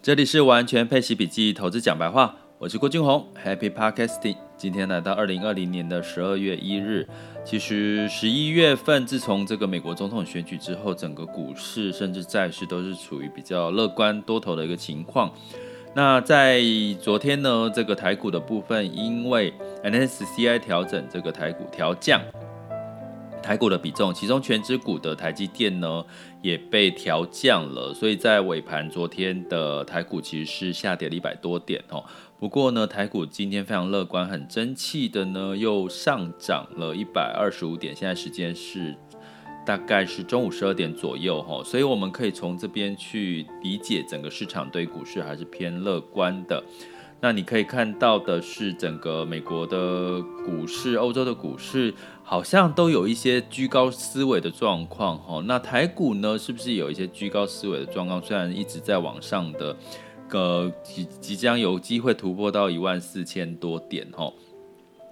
这里是完全配息笔记投资讲白话，我是郭俊宏，Happy Podcasting。今天来到二零二零年的十二月一日，其实十一月份自从这个美国总统选举之后，整个股市甚至债市都是处于比较乐观多头的一个情况。那在昨天呢，这个台股的部分，因为 N S C I 调整这个台股调降。台股的比重，其中全指股的台积电呢也被调降了，所以在尾盘昨天的台股其实是下跌了一百多点哦。不过呢，台股今天非常乐观，很争气的呢又上涨了一百二十五点。现在时间是大概是中午十二点左右哈，所以我们可以从这边去理解整个市场对股市还是偏乐观的。那你可以看到的是，整个美国的股市、欧洲的股市好像都有一些居高思维的状况哈。那台股呢，是不是有一些居高思维的状况？虽然一直在往上的，呃，即即将有机会突破到一万四千多点哈。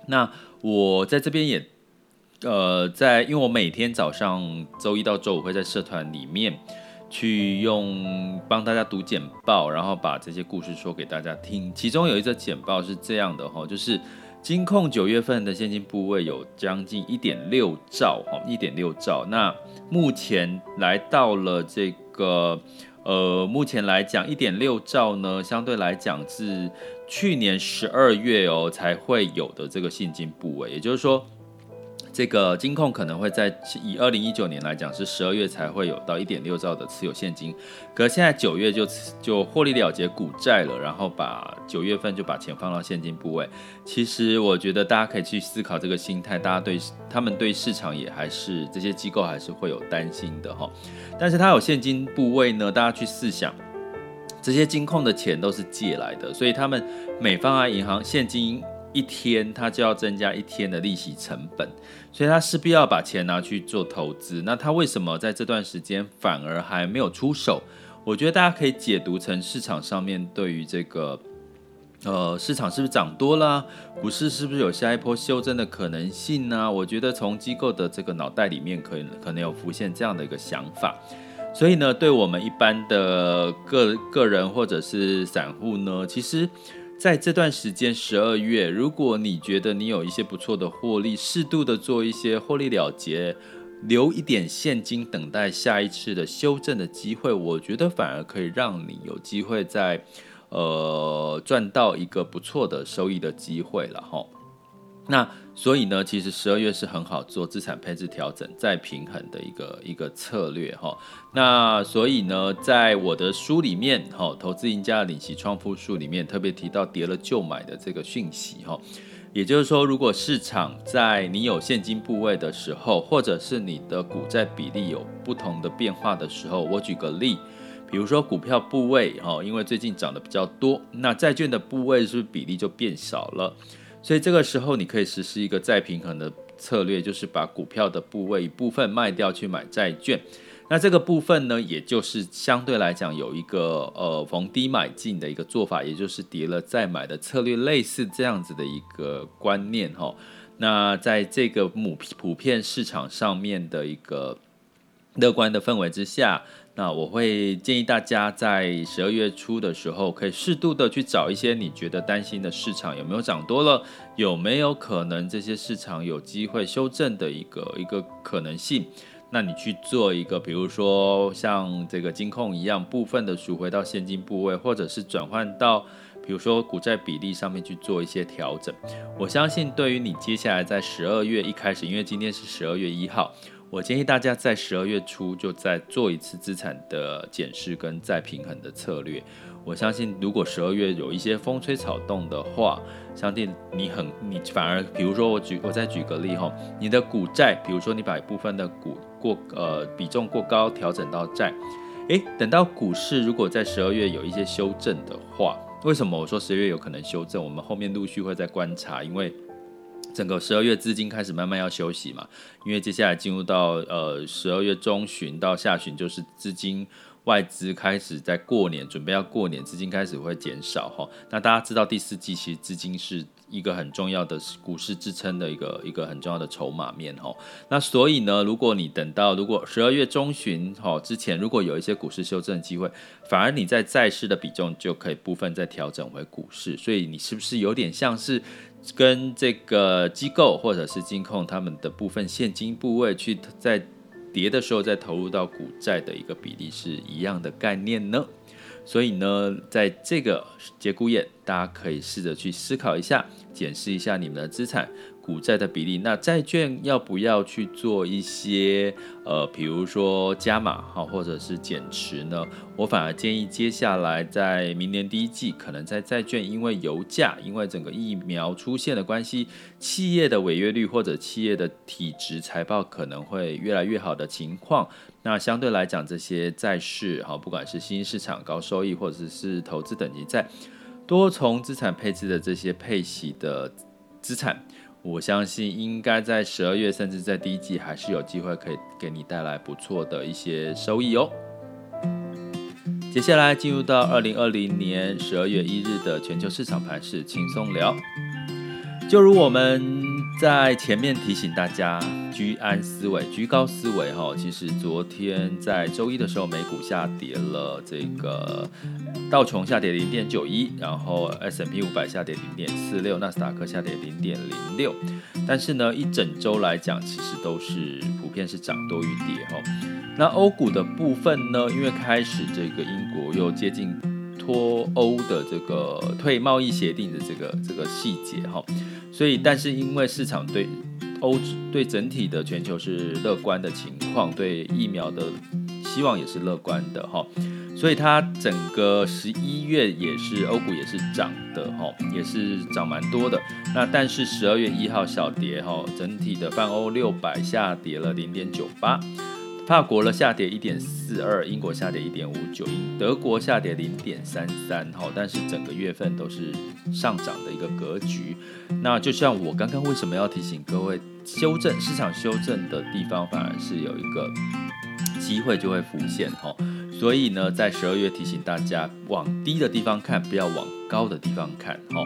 那我在这边也，呃，在因为我每天早上周一到周五会在社团里面。去用帮大家读简报，然后把这些故事说给大家听。其中有一则简报是这样的哈，就是金控九月份的现金部位有将近一点六兆哈，一点六兆。那目前来到了这个呃，目前来讲一点六兆呢，相对来讲是去年十二月哦才会有的这个现金部位，也就是说。这个金控可能会在以二零一九年来讲，是十二月才会有到一点六兆的持有现金，可是现在九月就就获利了结股债了，然后把九月份就把钱放到现金部位。其实我觉得大家可以去思考这个心态，大家对他们对市场也还是这些机构还是会有担心的哈。但是它有现金部位呢，大家去试想，这些金控的钱都是借来的，所以他们每放在银行现金。一天，他就要增加一天的利息成本，所以他势必要把钱拿去做投资。那他为什么在这段时间反而还没有出手？我觉得大家可以解读成市场上面对于这个，呃，市场是不是涨多了？股市是不是有下一波修正的可能性呢？我觉得从机构的这个脑袋里面，可能可能有浮现这样的一个想法。所以呢，对我们一般的个个人或者是散户呢，其实。在这段时间，十二月，如果你觉得你有一些不错的获利，适度的做一些获利了结，留一点现金等待下一次的修正的机会，我觉得反而可以让你有机会在呃赚到一个不错的收益的机会了哈。那所以呢，其实十二月是很好做资产配置调整再平衡的一个一个策略哈。那所以呢，在我的书里面哈，《投资赢家的领息创富术》里面特别提到跌了就买的这个讯息哈。也就是说，如果市场在你有现金部位的时候，或者是你的股债比例有不同的变化的时候，我举个例，比如说股票部位哈，因为最近涨得比较多，那债券的部位是不是比例就变少了？所以这个时候，你可以实施一个再平衡的策略，就是把股票的部位一部分卖掉去买债券。那这个部分呢，也就是相对来讲有一个呃逢低买进的一个做法，也就是跌了再买的策略，类似这样子的一个观念哈。那在这个母普遍市场上面的一个乐观的氛围之下。那我会建议大家在十二月初的时候，可以适度的去找一些你觉得担心的市场有没有涨多了，有没有可能这些市场有机会修正的一个一个可能性。那你去做一个，比如说像这个金控一样，部分的赎回到现金部位，或者是转换到比如说股债比例上面去做一些调整。我相信对于你接下来在十二月一开始，因为今天是十二月一号。我建议大家在十二月初就再做一次资产的检视跟再平衡的策略。我相信，如果十二月有一些风吹草动的话，相信你很你反而，比如说我举我再举个例哈，你的股债，比如说你把一部分的股过呃比重过高调整到债，诶，等到股市如果在十二月有一些修正的话，为什么我说十二月有可能修正？我们后面陆续会再观察，因为。整个十二月资金开始慢慢要休息嘛，因为接下来进入到呃十二月中旬到下旬，就是资金外资开始在过年准备要过年，资金开始会减少哈。那大家知道第四季其实资金是一个很重要的股市支撑的一个一个很重要的筹码面哈。那所以呢，如果你等到如果十二月中旬哈之前，如果有一些股市修正机会，反而你在债市的比重就可以部分再调整回股市。所以你是不是有点像是跟这个机构或者是金控他们的部分现金部位去在跌的时候再投入到股债的一个比例是一样的概念呢？所以呢，在这个节骨眼，大家可以试着去思考一下，检视一下你们的资产。股债的比例，那债券要不要去做一些呃，比如说加码哈，或者是减持呢？我反而建议接下来在明年第一季，可能在债券因为油价、因为整个疫苗出现的关系，企业的违约率或者企业的体值财报可能会越来越好的情况，那相对来讲，这些债市哈，不管是新兴市场高收益，或者是投资等级债、多重资产配置的这些配息的资产。我相信应该在十二月，甚至在第一季，还是有机会可以给你带来不错的一些收益哦。接下来进入到二零二零年十二月一日的全球市场盘势轻松聊，就如我们在前面提醒大家。居安思危，居高思危哈。其实昨天在周一的时候，美股下跌了，这个道琼下跌零点九一，然后 S M P 五百下跌零点四六，纳斯达克下跌零点零六。但是呢，一整周来讲，其实都是普遍是涨多于跌哈。那欧股的部分呢，因为开始这个英国又接近脱欧的这个退贸易协定的这个这个细节哈，所以但是因为市场对欧对整体的全球是乐观的情况，对疫苗的希望也是乐观的哈，所以它整个十一月也是欧股也是涨的哈，也是涨蛮多的。那但是十二月一号小跌哈，整体的泛欧六百下跌了零点九八。法国了下跌一点四二，英国下跌一点五九，英德国下跌零点三三，哈，但是整个月份都是上涨的一个格局。那就像我刚刚为什么要提醒各位，修正市场修正的地方，反而是有一个机会就会浮现，哈。所以呢，在十二月提醒大家，往低的地方看，不要往高的地方看，哈。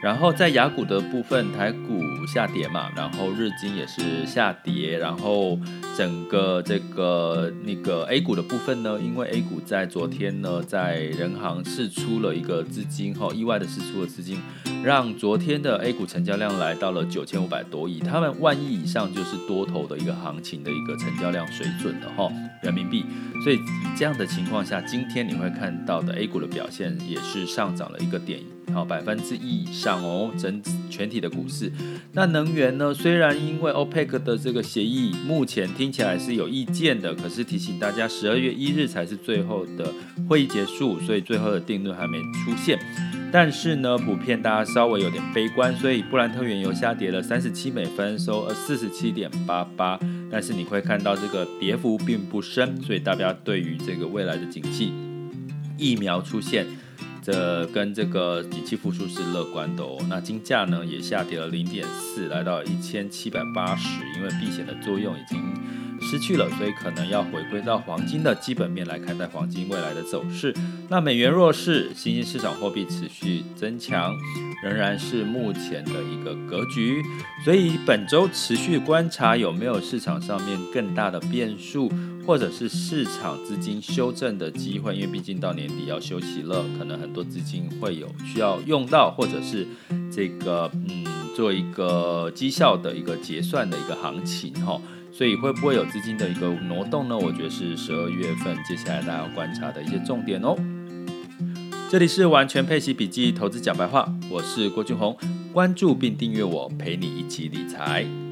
然后在雅股的部分，台股下跌嘛，然后日经也是下跌，然后整个这个那个 A 股的部分呢，因为 A 股在昨天呢，在人行释出了一个资金，哈，意外的释出了资金，让昨天的 A 股成交量来到了九千五百多亿，他们万亿以上就是多头的一个行情的一个成交量水准的哈，人民币，所以这样的情况下，今天你会看到的 A 股的表现也是上涨了一个点。好，百分之一以上哦，整全体的股市。那能源呢？虽然因为 OPEC 的这个协议目前听起来是有意见的，可是提醒大家，十二月一日才是最后的会议结束，所以最后的定论还没出现。但是呢，普遍大家稍微有点悲观，所以布兰特原油下跌了三十七美分，收呃四十七点八八。但是你会看到这个跌幅并不深，所以大家对于这个未来的景气疫苗出现。的跟这个景气复苏是乐观的哦。那金价呢也下跌了零点四，来到一千七百八十，因为避险的作用已经失去了，所以可能要回归到黄金的基本面来看待黄金未来的走势。那美元弱势，新兴市场货币持续增强，仍然是目前的一个格局。所以本周持续观察有没有市场上面更大的变数。或者是市场资金修正的机会，因为毕竟到年底要休息了，可能很多资金会有需要用到，或者是这个嗯做一个绩效的一个结算的一个行情哈，所以会不会有资金的一个挪动呢？我觉得是十二月份接下来大家要观察的一些重点哦。这里是完全配息笔记投资讲白话，我是郭俊宏，关注并订阅我，陪你一起理财。